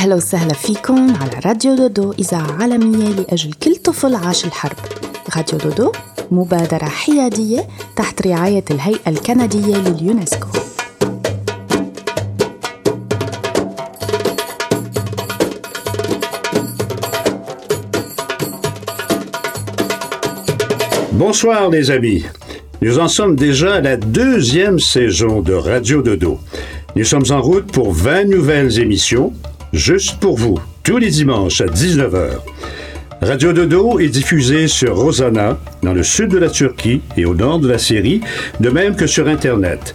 أهلا وسهلا فيكم على راديو دودو إذاعة عالمية لأجل كل طفل عاش الحرب راديو دودو مبادرة حيادية تحت رعاية الهيئة الكندية لليونسكو Bonsoir les amis. Nous en sommes déjà à la deuxième saison de Radio Dodo. Nous sommes en route pour 20 nouvelles émissions, juste pour vous, tous les dimanches à 19h. Radio Dodo est diffusé sur Rosanna, dans le sud de la Turquie et au nord de la Syrie, de même que sur Internet.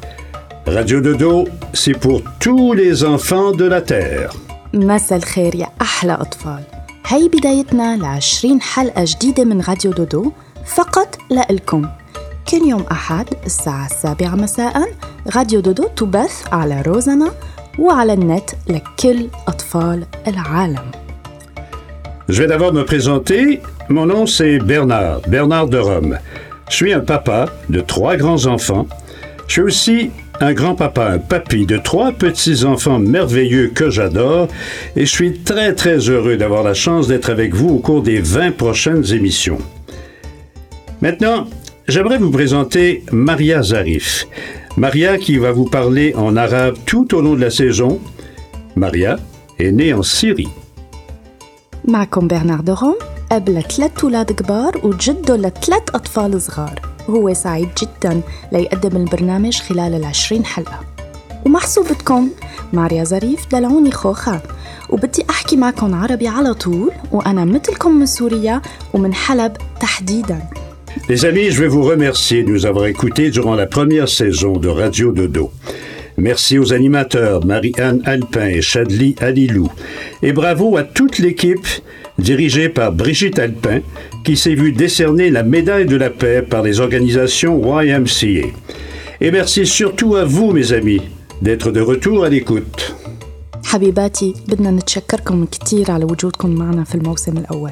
Radio Dodo, c'est pour tous les enfants de la Terre. مساء الخير يا أحلى أطفال هاي بدايتنا لعشرين حلقة جديدة من راديو دودو فقط لإلكم كل يوم أحد الساعة السابعة مساء راديو دودو تبث على روزانا وعلى النت لكل أطفال العالم Je vais d'abord me présenter. Mon nom c'est Bernard, Bernard de Rome. Je suis un papa de trois grands-enfants. Je suis aussi un grand-papa, un papy de trois petits-enfants merveilleux que j'adore et je suis très très heureux d'avoir la chance d'être avec vous au cours des 20 prochaines émissions. Maintenant, j'aimerais vous présenter Maria Zarif. Maria qui va vous parler en arabe tout au long de la saison. Maria est née en Syrie. معكم برنارد روم أب لثلاث أولاد كبار وجده لثلاث أطفال صغار وهو سعيد جدا ليقدم البرنامج خلال العشرين حلقة ومحسوبتكم ماريا ظريف دلعوني خوخة وبدي أحكي معكم عربي على طول وأنا مثلكم من سوريا ومن حلب تحديداً Les amis, je vais vous remercier de nous avoir écoutés durant la première saison de Radio Dodo. Merci aux animateurs Marie-Anne Alpin et Chadli Alilou. Et bravo à toute l'équipe dirigée par Brigitte Alpin qui s'est vue décerner la médaille de la paix par les organisations YMCA. Et merci surtout à vous, mes amis, d'être de retour à l'écoute. حبيباتي بدنا نتشكركم كتير على وجودكم معنا في الموسم الأول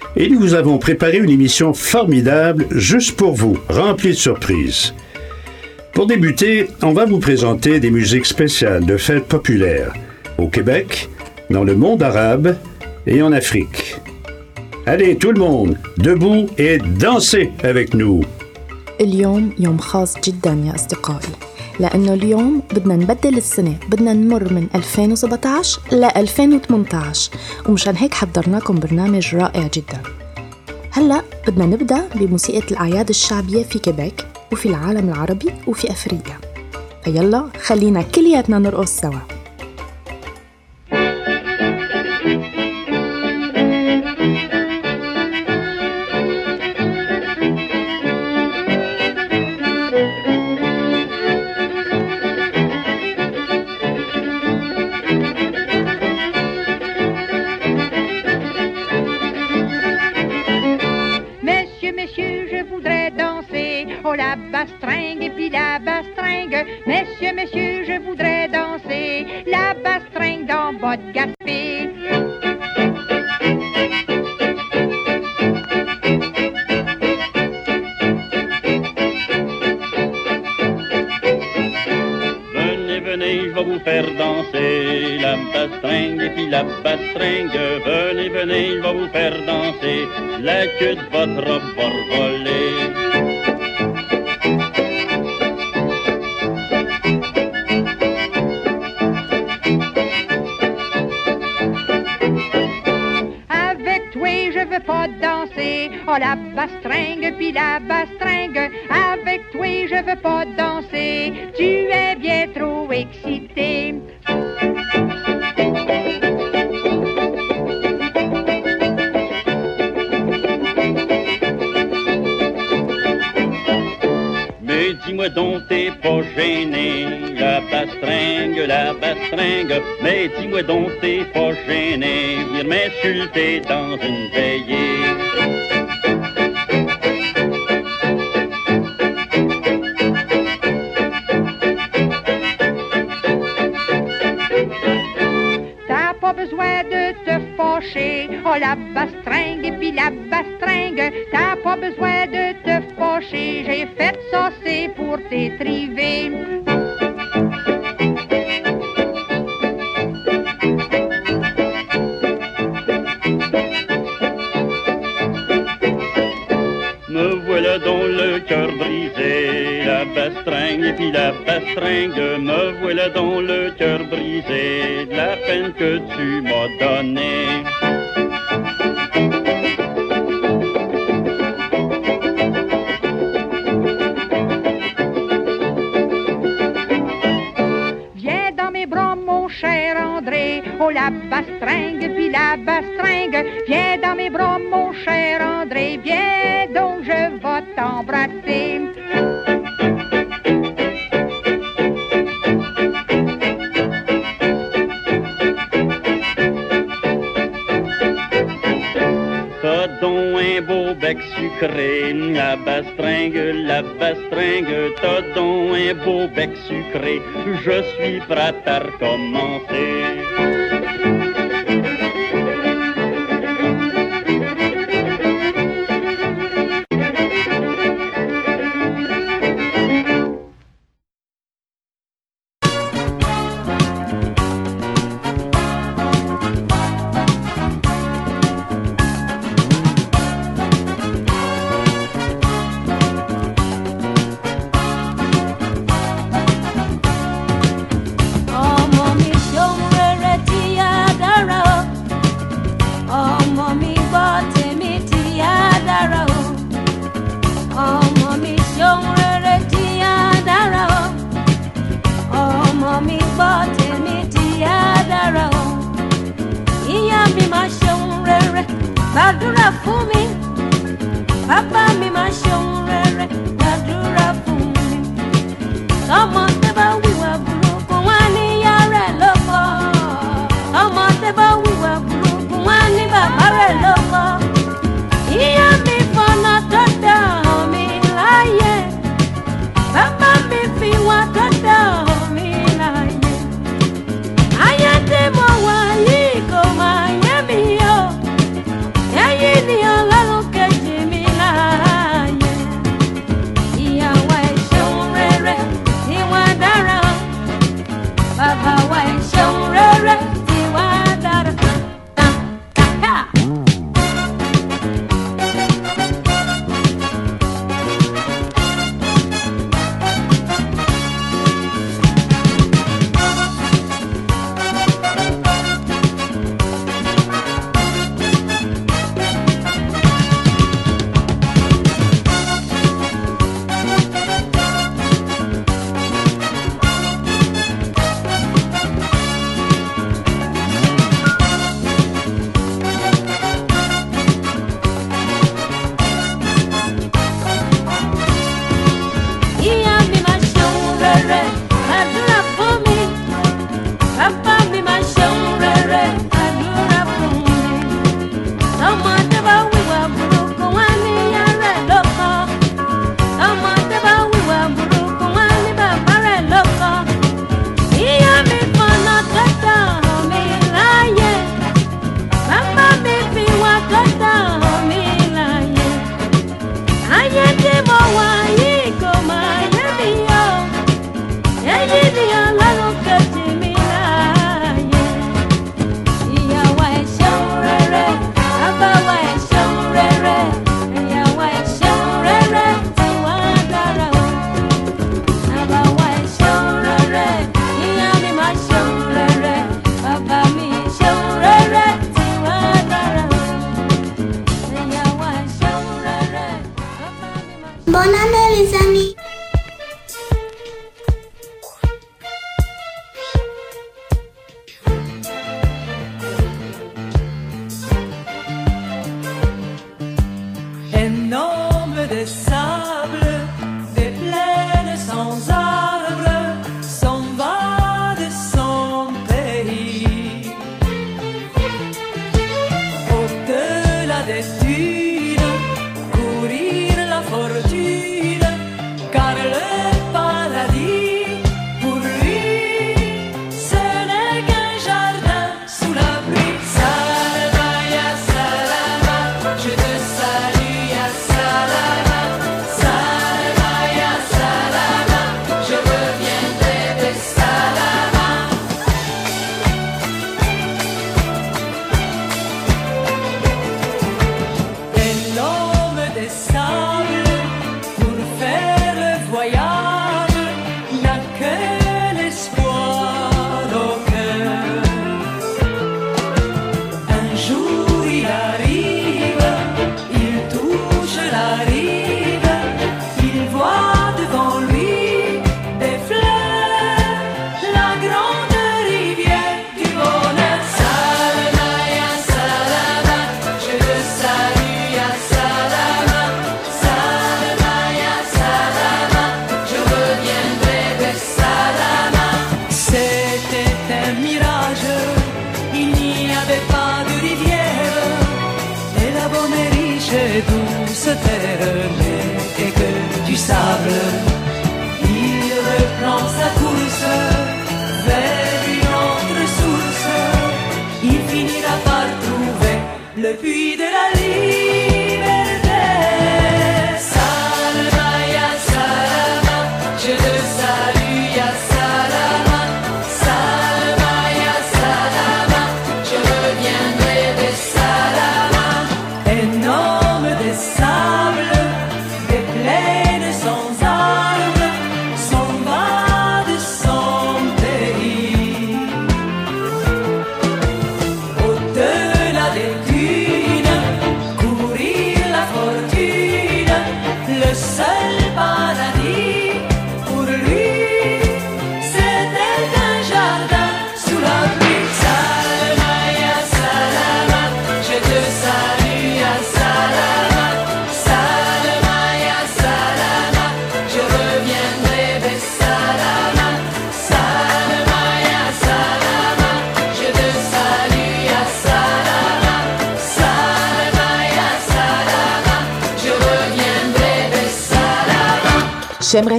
et nous vous avons préparé une émission formidable juste pour vous, remplie de surprises. Pour débuter, on va vous présenter des musiques spéciales de fêtes populaires au Québec, dans le monde arabe et en Afrique. Allez, tout le monde, debout et dansez avec nous. اليوم يوم خاص جدا يا أصدقائي لأنه اليوم بدنا نبدل السنة بدنا نمر من 2017 ل 2018 ومشان هيك حضرناكم برنامج رائع جدا. هلأ بدنا نبدأ بموسيقى الأعياد الشعبية في كيبيك وفي العالم العربي وفي أفريقيا. فيلا خلينا كلياتنا نرقص سوا. La bastringue et puis la bastringue. Monsieur, monsieur, je voudrais danser. La bastringue dans votre vais vous faire danser la bastringue et puis la bastringue. Venez, venez, je vais vous faire danser la queue de votre robe va pas la bastringue, puis la bastringue. Avec toi, je veux pas danser. Tu es bien trop excité. Mais dis-moi donc, t'es pas gêné, la bastringue, la bastringue. Mais dis-moi donc, t'es pas gêné, venir m'insulter dans une veillée. De me voilà dans un beau bec sucré, je suis prêt à recommencer.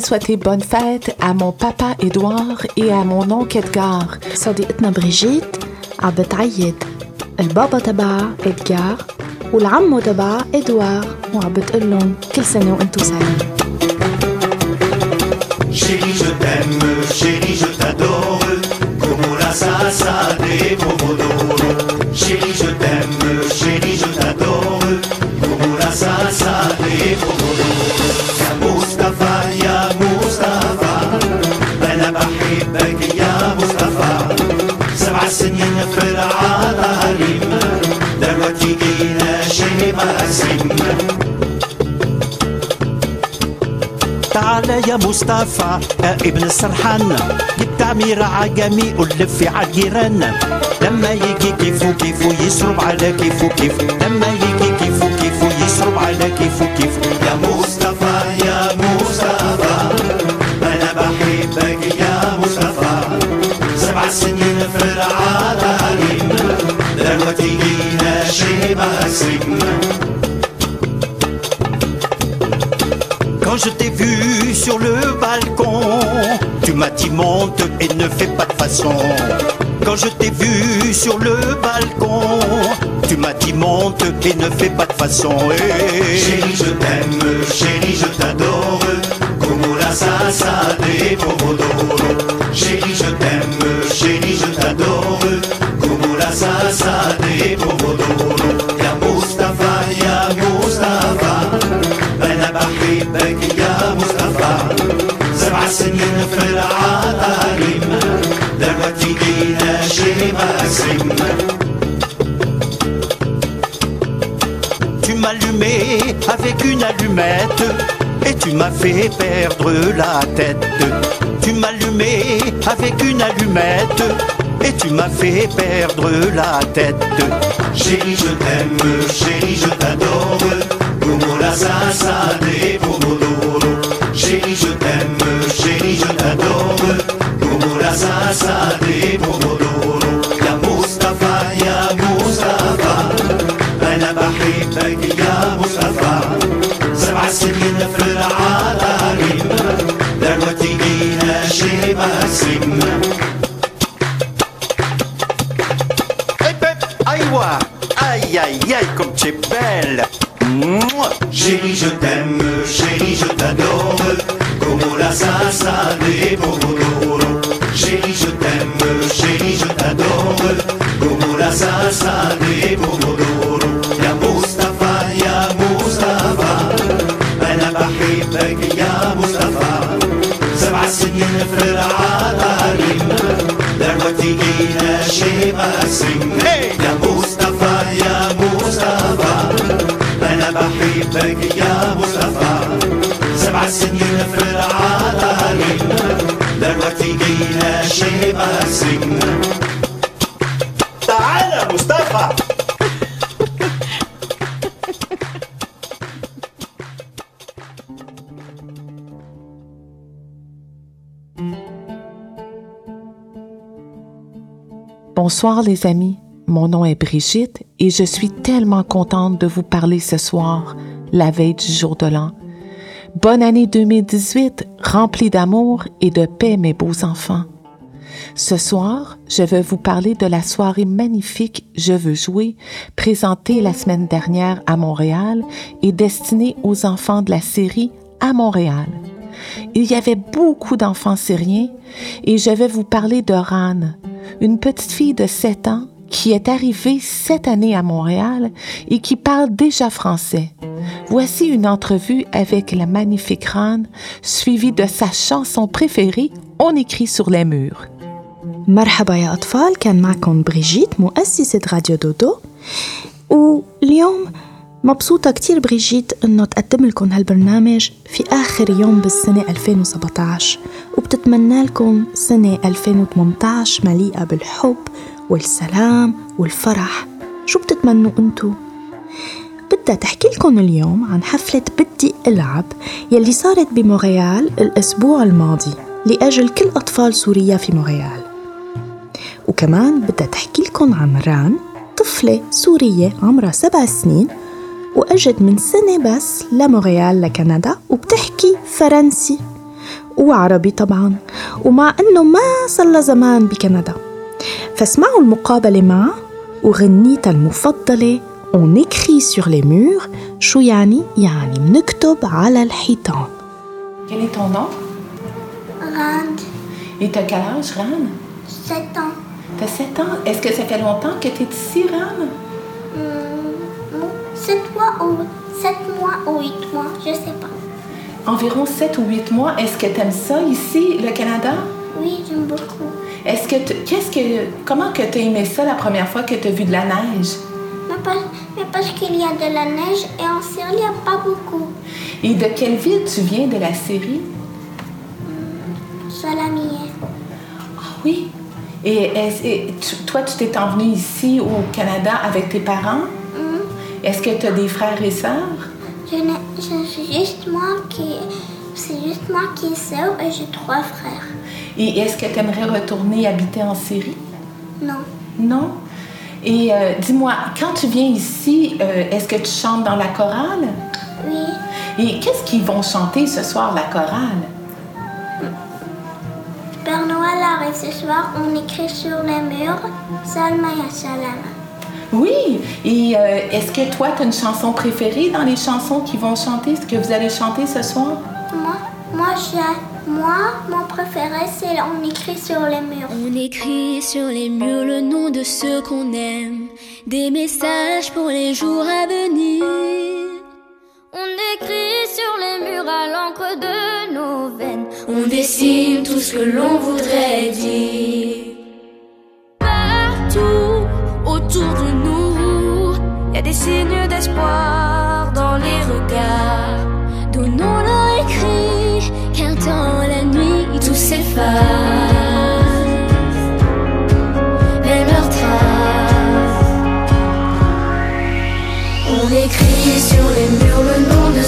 souhaiter bonne fête à mon papa Édouard et à mon oncle Edgar. صديقتنا بريجيت عم بتعيد البابا تبعها إدجار والعمو تبعها إدوار وعم بتقول لهم كل سنة وأنتم سعيدين Chérie, je t'aime, chérie, je t'adore, como la salsa de Pomodoro. Chérie, je t'aime, chérie, je t'adore, como la salsa سنين في العالم دلوقتي جينا شيء مقسم تعال يا مصطفى يا ابن السرحان جبت عميرة عجمي ولف على الجيران لما يجي كيفو كيفو يسرب على كيفو كيف. لما يجي كيفو كيفو يسرب على كيفو كيف. يا مصطفى يا مصطفى. أنا بحبك يا مصطفى. سبع سنين في العالم دلوقتي جينا شيء مقسم Quand je t'ai vu sur le balcon, tu m'as dit monte et ne fais pas de façon. Quand je t'ai vu sur le balcon, tu m'as dit monte et ne fais pas de façon. Eh. Chérie, je t'aime, chérie, je t'adore, como la salsa de Pomodoro. Chérie, je t'aime, chérie, je t'adore, como la salsa de Pomodoro. يا مصطفى يا مصطفى أنا بحبك يا مصطفى سبع سنين في العالم دلوقتي جينا شيء مقسم Tu m'allumais avec une allumette et tu m'as fait perdre la tête. Tu m'allumais avec une allumette et tu m'as fait perdre la tête. Chérie, je t'aime, chérie, je t'adore. Chérie, je t'aime, chérie, je t'adore. Aïe, aïe, aïe, comme tu es belle. Bonsoir les amis, mon nom est Brigitte et je suis tellement contente de vous parler ce soir, la veille du jour de l'an. Bonne année 2018, remplie d'amour et de paix mes beaux enfants. Ce soir, je vais vous parler de la soirée magnifique Je veux jouer, présentée la semaine dernière à Montréal et destinée aux enfants de la série à Montréal. Il y avait beaucoup d'enfants syriens et je vais vous parler de Ran, une petite fille de 7 ans qui est arrivée cette année à Montréal et qui parle déjà français. Voici une entrevue avec la magnifique Ran, suivie de sa chanson préférée, On écrit sur les murs. مرحبا يا أطفال كان معكم بريجيت مؤسسة راديو دودو واليوم مبسوطة كتير بريجيت إنه تقدم لكم هالبرنامج في آخر يوم بالسنة 2017 وبتتمنى لكم سنة 2018 مليئة بالحب والسلام والفرح شو بتتمنوا أنتو؟ بدها تحكي لكم اليوم عن حفلة بدي ألعب يلي صارت بمونريال الأسبوع الماضي لأجل كل أطفال سوريا في مونريال وكمان بدها تحكي لكم عن ران طفلة سورية عمرها سبع سنين وأجت من سنة بس لمونريال لكندا وبتحكي فرنسي وعربي طبعا ومع أنه ما صار لها زمان بكندا فاسمعوا المقابلة معها وغنيتها المفضلة On écrit sur les murs شو يعني؟ يعني بنكتب على الحيطان Quel est ton nom? Rand, Et t'as quel âge, Ran? 7 ans. T'as 7 ans. Est-ce que ça fait longtemps que t'es ici, Ran? 7 mois ou 7 mois ou 8 mois, je sais pas. Environ 7 ou 8 mois. Est-ce que t'aimes ça ici, le Canada? Oui, j'aime beaucoup. Est-ce que tu- qu'est-ce que comment que t'as aimé ça la première fois que t'as vu de la neige? Mais parce, mais parce qu'il y a de la neige et en Syrie, il n'y a pas beaucoup. Et de quelle ville tu viens de la Syrie? Salamier. Oui. Et, est-ce- et tu- toi, tu t'es envenu ici au Canada avec tes parents? Est-ce que tu as des frères et sœurs? Je, je suis juste moi qui. C'est juste moi qui est sœur et j'ai trois frères. Et est-ce que tu aimerais retourner habiter en Syrie? Non. Non? Et euh, dis-moi, quand tu viens ici, euh, est-ce que tu chantes dans la chorale? Oui. Et qu'est-ce qu'ils vont chanter ce soir, la chorale? Père Noël arrive ce soir, on écrit sur les murs Salma Salam. Oui! Et euh, est-ce que toi, tu as une chanson préférée dans les chansons qu'ils vont chanter, ce que vous allez chanter ce soir? Moi, moi, j'ai- moi, mon préféré, c'est on écrit sur les murs. On écrit sur les murs le nom de ceux qu'on aime, des messages pour les jours à venir. On écrit sur les murs à l'encre de nos veines, on dessine tout ce que l'on voudrait dire. Partout autour de nous, il y a des signes d'espoir dans les regards. Donnons-leur écrit, car dans la nuit tout s'efface. Mais leurs traces. On écrit sur les murs le nom de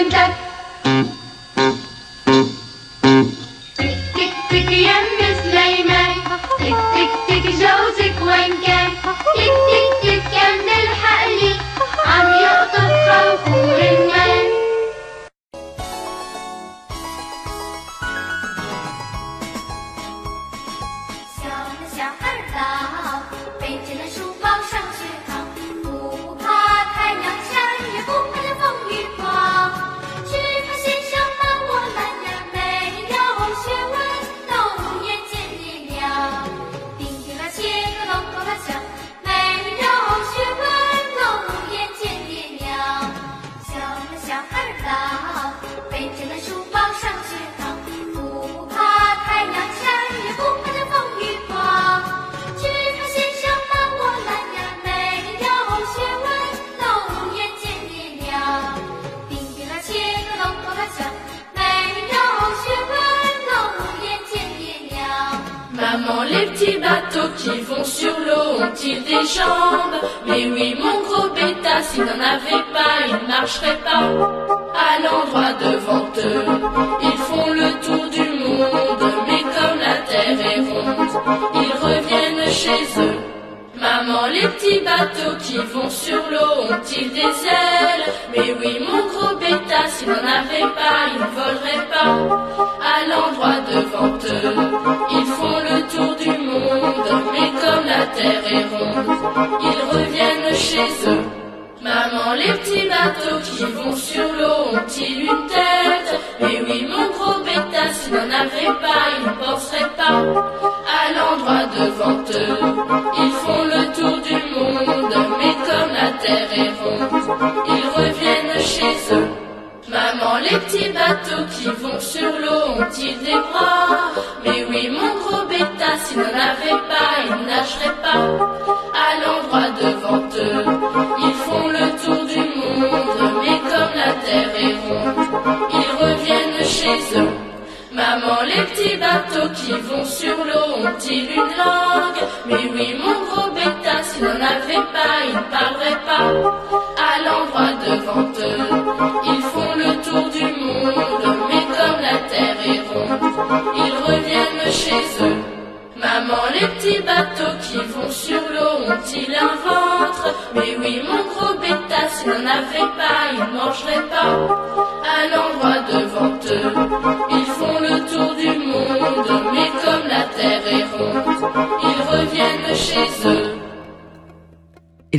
coming back. N'en avait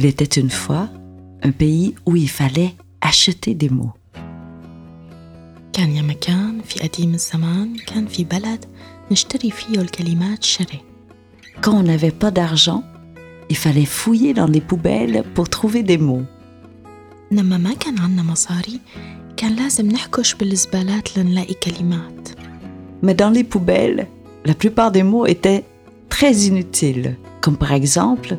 Il était une fois un pays où il fallait acheter des mots. كان يا مكان في قديم الزمان كان في بلد نشتري فيه الكلمات شري Quand on n'avait pas d'argent, il fallait fouiller dans les poubelles pour trouver des mots. لما ما كان عنا مصاري كان لازم نحكش بالزبالات لنلاقي كلمات Mais dans les poubelles, la plupart des mots étaient très inutiles, comme par exemple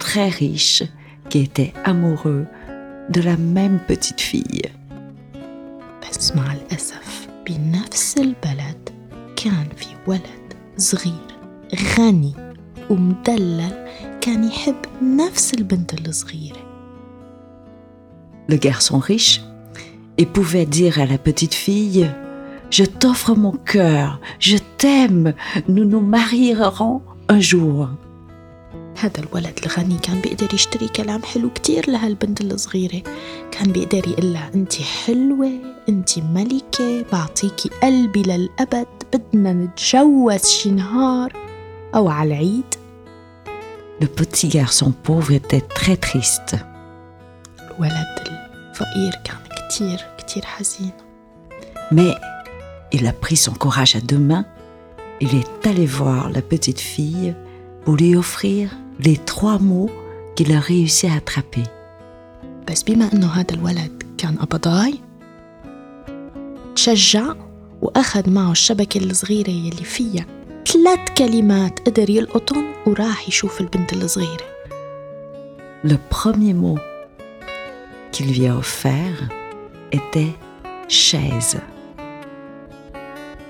très riche qui était amoureux de la même petite fille. بس مع الأسف بنفس البلد كان في ولد صغير غني ومدلل كان يحب نفس البنت الصغيرة Le garçon riche, il pouvait dire à la petite fille Je t'offre mon cœur, je t'aime, nous nous marierons un jour. هذا الولد الغني كان بيقدر يشتري كلام حلو كتير لهالبنت الصغيرة كان بيقدر يقول لها انت حلوة انت ملكة بعطيكي قلبي للأبد بدنا نتجوز شي نهار أو على العيد Le petit garçon pauvre était très triste. الولد الفقير كان كتير كتير حزين Mais il a pris son courage à deux mains. Il est allé voir la petite fille pour lui offrir les trois mots qu'il a réussi à attraper. بس بما إنه هذا الولد كان قبضاي تشجع وأخذ معه الشبكة الصغيرة يلي فيها ثلاث كلمات قدر يلقطهم وراح يشوف البنت الصغيرة Le premier mot qu'il lui a offert était chaise.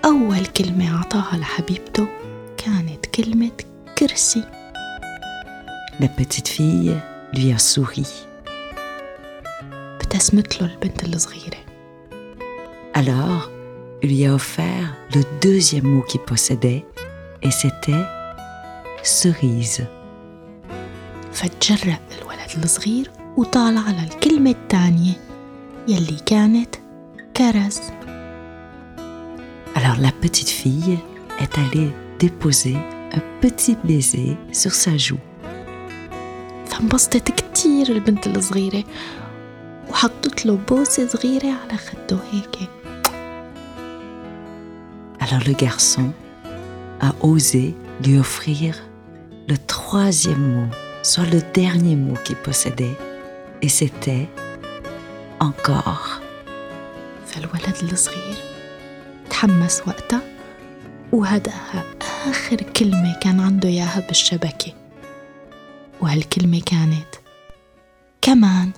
أول كلمة أعطاها لحبيبته كانت كلمة كرسي La petite fille lui a souri. ابتسمت له البنت الصغيرة Alors, il lui a offert le deuxième mot qu'il possédait et c'était cerise. فتجرأ الولد الصغير وطالع على الكلمة الثانية يلي كانت كرز Alors la petite fille est allée déposer un petit baiser sur sa joue. فانبسطت كتير البنت الصغيرة وحطت له بوسة صغيرة على خده هيك Alors le garçon a osé lui offrir le troisième mot, soit le dernier mot qu'il possédait, et c'était encore. فالولد الصغير تحمس وقتها وهداها آخر كلمة كان عنده إياها بالشبكة وهالكلمة كانت كمان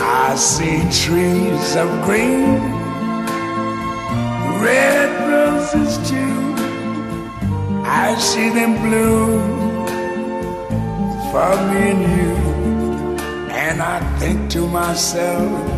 I see trees of green, red roses too. I see them bloom for me and you. And I think to myself,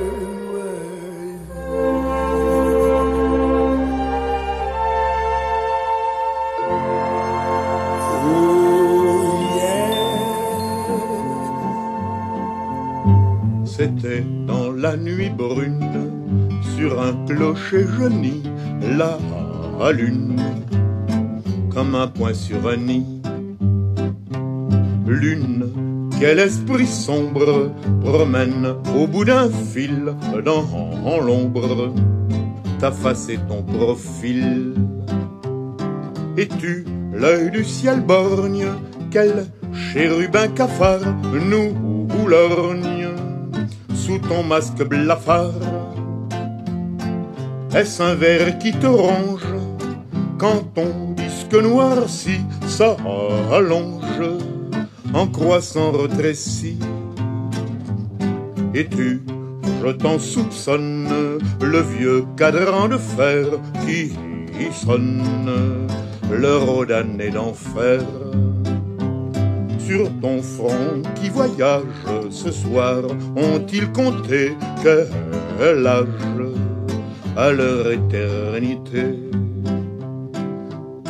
C'était dans la nuit brune, sur un clocher jauni, la lune, comme un point sur un nid. Lune, quel esprit sombre promène au bout d'un fil dans l'ombre ta face et ton profil. Es-tu l'œil du ciel borgne Quel chérubin cafard nous sous ton masque blafard. Est-ce un verre qui te ronge quand ton disque noirci s'allonge en croissant rétréci? Et tu, je t'en soupçonne, le vieux cadran de fer qui sonne. Le rodane d'enfer sur ton front qui voyage ce soir ont-ils compté quel âge à leur éternité?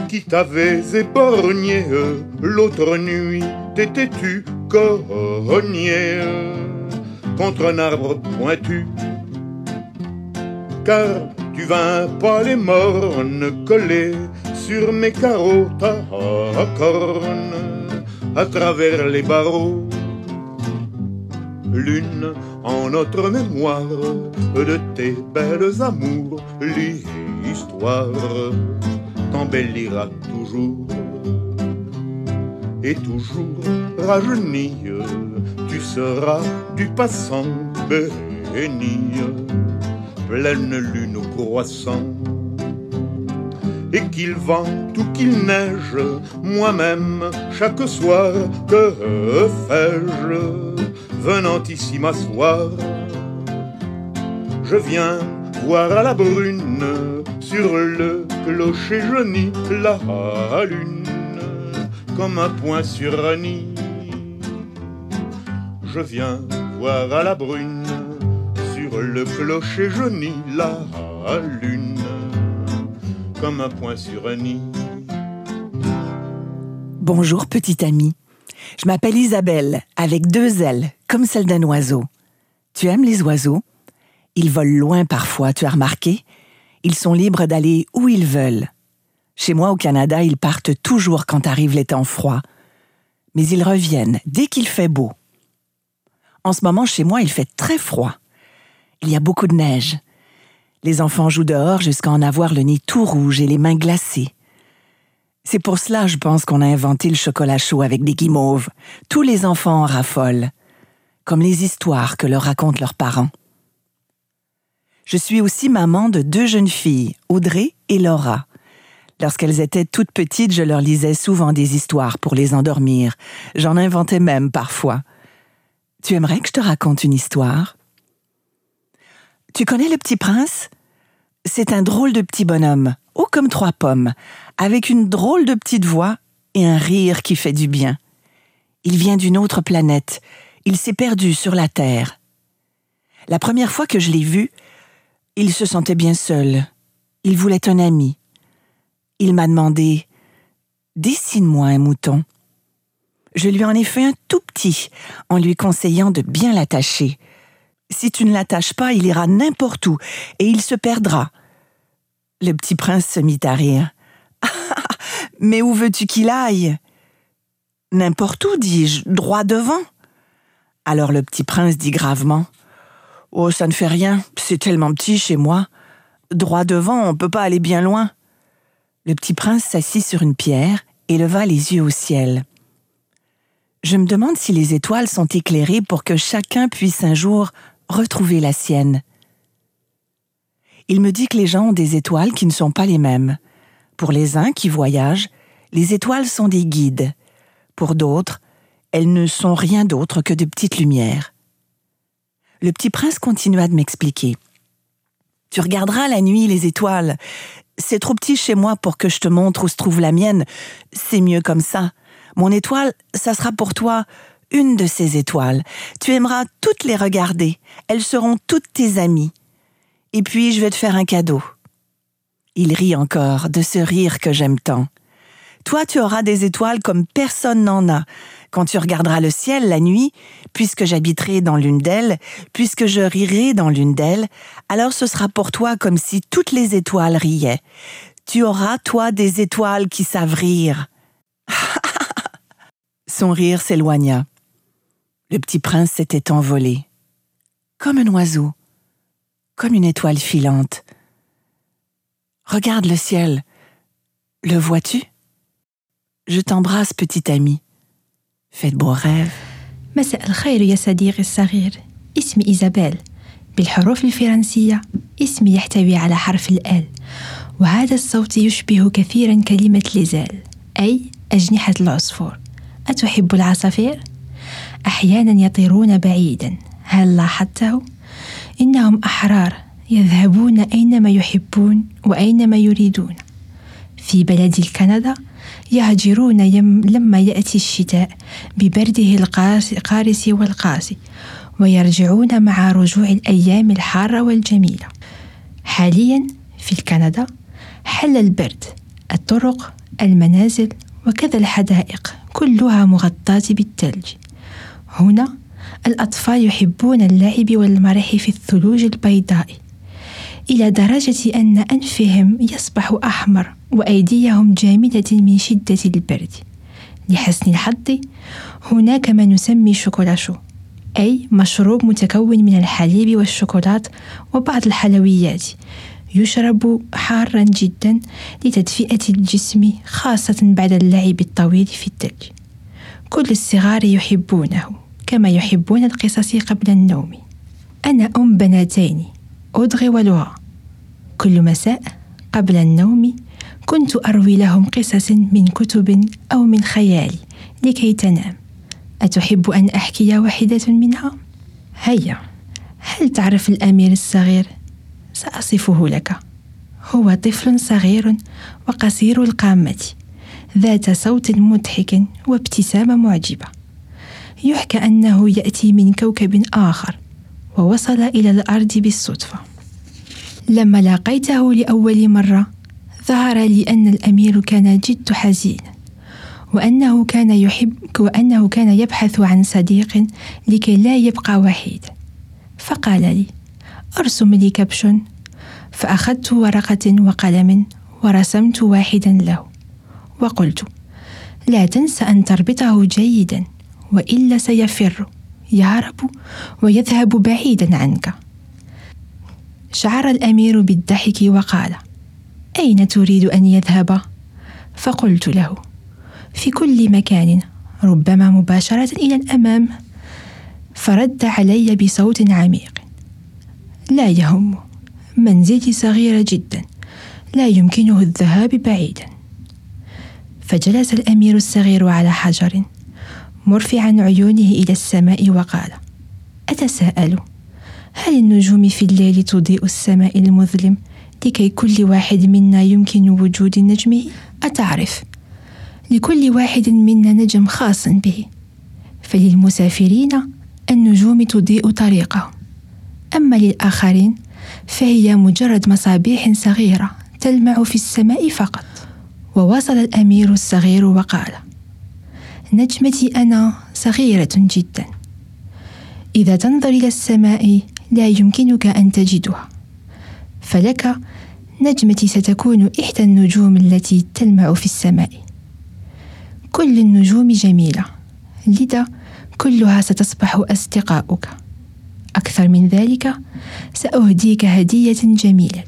Qui t'avais éborgné l'autre nuit t'étais-tu cogné contre un arbre pointu. Car tu vins pas les mornes coller sur mes carreaux ta corne à travers les barreaux. Lune en notre mémoire de tes belles amours, l'histoire t'embellira toujours. Et toujours rajeuni, tu seras du passant béni, pleine lune au croissant et qu'il vente ou qu'il neige, moi-même, chaque soir, que fais-je venant ici m'asseoir? Je viens voir à la brune, sur le clocher jauni, la lune, comme un point sur un nid. Je viens voir à la brune, sur le clocher jauni la lune, comme un point sur un nid. Bonjour, petite amie. Je m'appelle Isabelle, avec deux ailes, comme celle d'un oiseau. Tu aimes les oiseaux? Ils volent loin parfois, tu as remarqué? Ils sont libres d'aller où ils veulent. Chez moi au Canada, ils partent toujours quand arrive les temps froids. Mais ils reviennent dès qu'il fait beau. En ce moment, chez moi, il fait très froid. Il y a beaucoup de neige. Les enfants jouent dehors jusqu'à en avoir le nez tout rouge et les mains glacées. C'est pour cela, je pense, qu'on a inventé le chocolat chaud avec des guimauves. Tous les enfants en raffolent, comme les histoires que leur racontent leurs parents. Je suis aussi maman de deux jeunes filles, Audrey et Laura. Lorsqu'elles étaient toutes petites, je leur lisais souvent des histoires pour les endormir. J'en inventais même parfois. Tu aimerais que je te raconte une histoire? Tu connais le petit prince? C'est un drôle de petit bonhomme, haut comme trois pommes, avec une drôle de petite voix et un rire qui fait du bien. Il vient d'une autre planète. Il s'est perdu sur la Terre. La première fois que je l'ai vu, il se sentait bien seul. Il voulait un ami. Il m'a demandé Dessine-moi un mouton. Je lui en ai fait un tout petit, en lui conseillant de bien l'attacher. Si tu ne l'attaches pas, il ira n'importe où, et il se perdra. Le petit prince se mit à rire. Mais où veux-tu qu'il aille? N'importe où, dis-je, droit devant. Alors le petit prince dit gravement Oh, ça ne fait rien, c'est tellement petit chez moi. Droit devant, on ne peut pas aller bien loin. Le petit prince s'assit sur une pierre et leva les yeux au ciel. Je me demande si les étoiles sont éclairées pour que chacun puisse un jour retrouver la sienne. Il me dit que les gens ont des étoiles qui ne sont pas les mêmes. Pour les uns qui voyagent, les étoiles sont des guides. Pour d'autres, elles ne sont rien d'autre que de petites lumières. Le petit prince continua de m'expliquer. Tu regarderas la nuit les étoiles. C'est trop petit chez moi pour que je te montre où se trouve la mienne. C'est mieux comme ça. Mon étoile, ça sera pour toi une de ces étoiles. Tu aimeras toutes les regarder. Elles seront toutes tes amies. Et puis je vais te faire un cadeau. Il rit encore de ce rire que j'aime tant. Toi, tu auras des étoiles comme personne n'en a. Quand tu regarderas le ciel la nuit, puisque j'habiterai dans l'une d'elles, puisque je rirai dans l'une d'elles, alors ce sera pour toi comme si toutes les étoiles riaient. Tu auras, toi, des étoiles qui savent rire. Son rire s'éloigna. Le petit prince s'était envolé, comme un oiseau, comme une étoile filante. Regarde le ciel. Le vois-tu Je t'embrasse, petite amie. Fais de beaux rêves. مساء الخير يا صديقي الصغير اسمي إيزابيل بالحروف الفرنسية اسمي يحتوي على حرف الآل وهذا الصوت يشبه كثيرا كلمة لزال أي أجنحة العصفور أتحب العصافير؟ أحيانا يطيرون بعيدا. هل لاحظته؟ إنهم أحرار يذهبون أينما يحبون وأينما يريدون. في بلدي كندا يهجرون يم لما يأتي الشتاء ببرده القارس والقاسي ويرجعون مع رجوع الأيام الحارة والجميلة. حاليا في كندا حل البرد الطرق المنازل وكذا الحدائق كلها مغطاة بالثلج. هنا الأطفال يحبون اللعب والمرح في الثلوج البيضاء إلى درجة أن أنفهم يصبح أحمر وأيديهم جامدة من شدة البرد. لحسن الحظ هناك ما نسمي شوكولاشو أي مشروب متكون من الحليب والشوكولات وبعض الحلويات يشرب حارا جدا لتدفئة الجسم خاصة بعد اللعب الطويل في الثلج. كل الصغار يحبونه. كما يحبون القصص قبل النوم. أنا أم بناتين أودغي ولورا كل مساء قبل النوم كنت أروي لهم قصص من كتب أو من خيالي لكي تنام. أتحب أن أحكي واحدة منها؟ هيا. هل تعرف الأمير الصغير؟ سأصفه لك. هو طفل صغير وقصير القامة ذات صوت مضحك وابتسامة معجبة. يحكى أنه يأتي من كوكب آخر ووصل إلى الأرض بالصدفة. لما لاقيته لأول مرة ظهر لي أن الأمير كان جد حزينا وأنه كان يحب وأنه كان يبحث عن صديق لكي لا يبقى وحيدا فقال لي أرسم لي كبش. فأخذت ورقة وقلم ورسمت واحدا له وقلت لا تنس أن تربطه جيدا. وإلا سيفر. يهرب ويذهب بعيدا عنك. شعر الأمير بالضحك وقال أين تريد أن يذهب؟ فقلت له في كل مكان. ربما مباشرة إلى الأمام. فرد علي بصوت عميق. لا يهم. منزلي صغيرة جدا. لا يمكنه الذهاب بعيدا. فجلس الأمير الصغير على حجر. مرفعا عيونه إلى السماء وقال أتساءل هل النجوم في الليل تضيء السماء المظلم لكي كل واحد منا يمكن وجود نجمه؟ أتعرف لكل واحد منا نجم خاص به. فللمسافرين النجوم تضيء طريقهم أما للآخرين فهي مجرد مصابيح صغيرة تلمع في السماء فقط. وواصل الأمير الصغير وقال نجمتي أنا صغيرة جدا. إذا تنظر إلى السماء لا يمكنك أن تجدها. فلك نجمتي ستكون إحدى النجوم التي تلمع في السماء. كل النجوم جميلة لذا كلها ستصبح أصدقاؤك. أكثر من ذلك سأهديك هدية جميلة.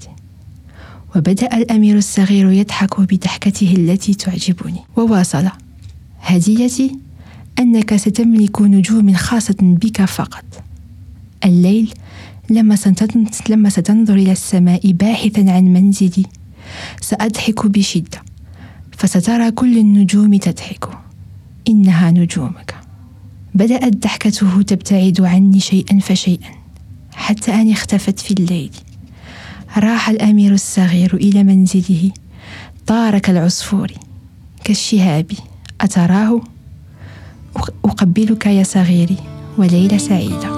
وبدأ الأمير الصغير يضحك بضحكته التي تعجبني. وواصل. هديتي أنك ستملك نجوم خاصة بك فقط. الليل لما لما ستنظر إلى السماء باحثا عن منزلي سأضحك بشدة فسترى كل النجوم تضحك. إنها نجومك. بدأت ضحكته تبتعد عني شيئا فشيئا حتى أن اختفت في الليل. راح الأمير الصغير إلى منزله طار كالعصفور كالشهاب. أتراه؟ أقبلك يا صغيري وليلة سعيدة.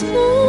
In des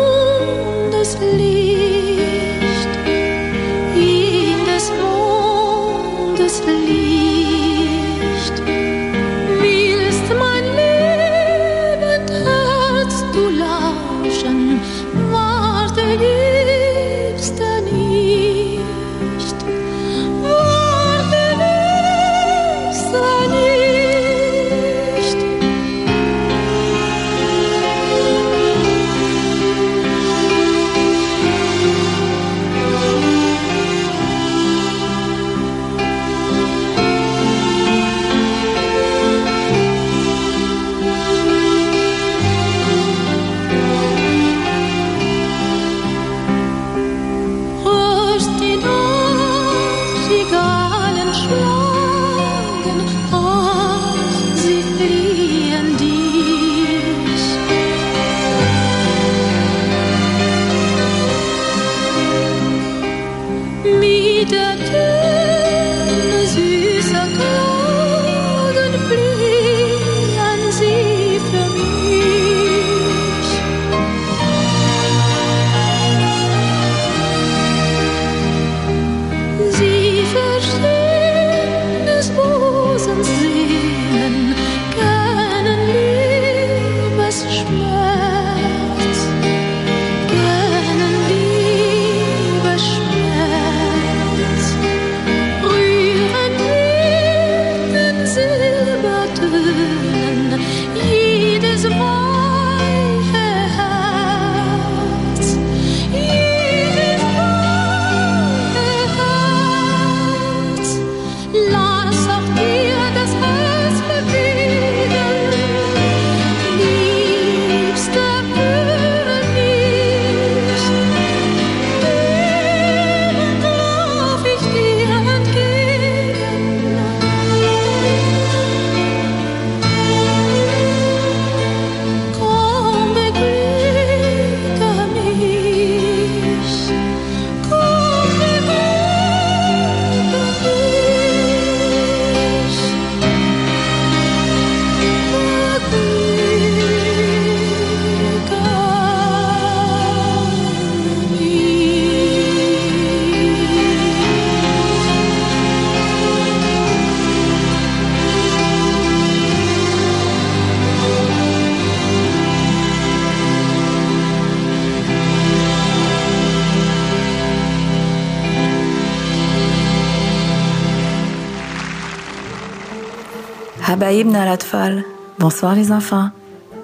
Habaïb Nalatfal, bonsoir les enfants.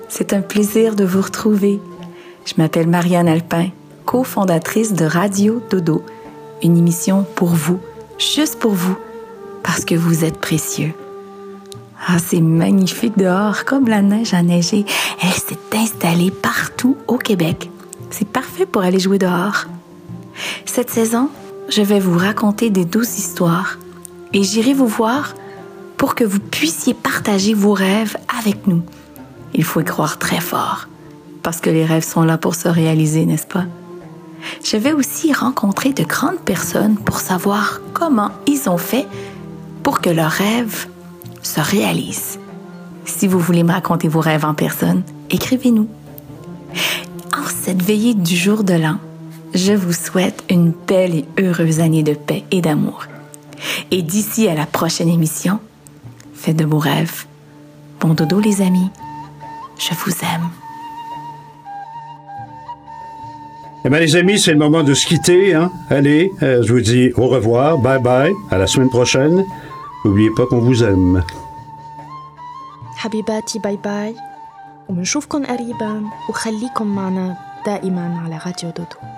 C'est un plaisir de vous retrouver. Je m'appelle Marianne Alpin, cofondatrice de Radio Dodo, une émission pour vous, juste pour vous, parce que vous êtes précieux. Ah, c'est magnifique dehors, comme la neige a neigé. Elle s'est installée partout au Québec. C'est parfait pour aller jouer dehors. Cette saison, je vais vous raconter des douces histoires et j'irai vous voir pour que vous puissiez partager vos rêves avec nous. Il faut y croire très fort, parce que les rêves sont là pour se réaliser, n'est-ce pas? Je vais aussi rencontrer de grandes personnes pour savoir comment ils ont fait pour que leurs rêves se réalisent. Si vous voulez me raconter vos rêves en personne, écrivez-nous. En cette veillée du jour de l'an, je vous souhaite une belle et heureuse année de paix et d'amour. Et d'ici à la prochaine émission, faites de beaux rêves. Bon dodo les amis. Je vous aime. Eh bien, les amis, c'est le moment de se quitter. Hein? Allez, euh, je vous dis au revoir, bye bye, à la semaine prochaine. N'oubliez pas qu'on vous aime. حبيباتي باي باي وبنشوفكن قريبا وخليكم معنا دائما على راديو دودو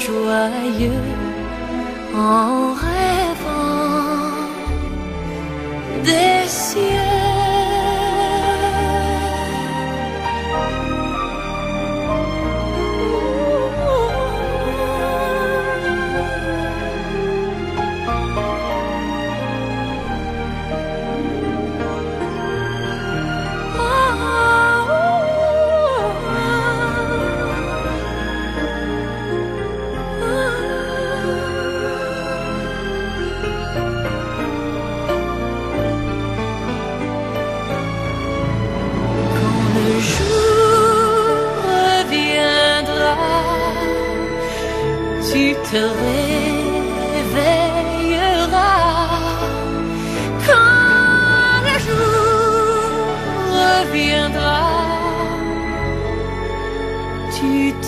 joyeux en rêvant. Des Quand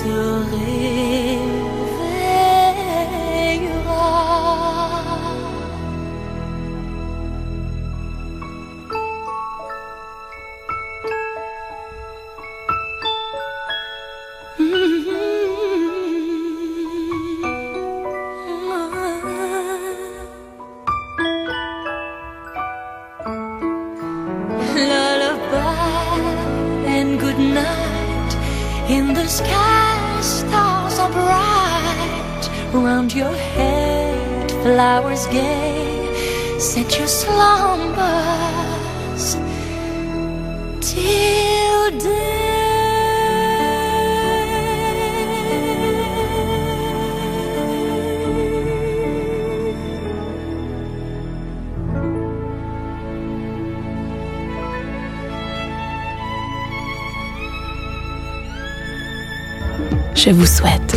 tu Je vous souhaite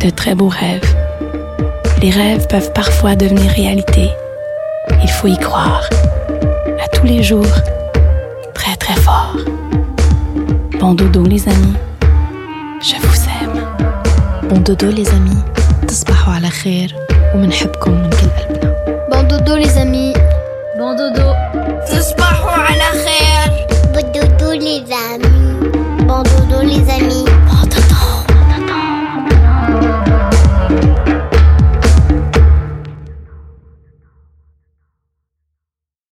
de très beaux rêves. Les rêves peuvent parfois devenir réalité. Il faut y croire. À tous les jours. Très très fort. Bon dodo les amis. Je vous aime. Bon dodo les amis تصبحوا على خير ومنحبكم من كل قلبنا Bon dodo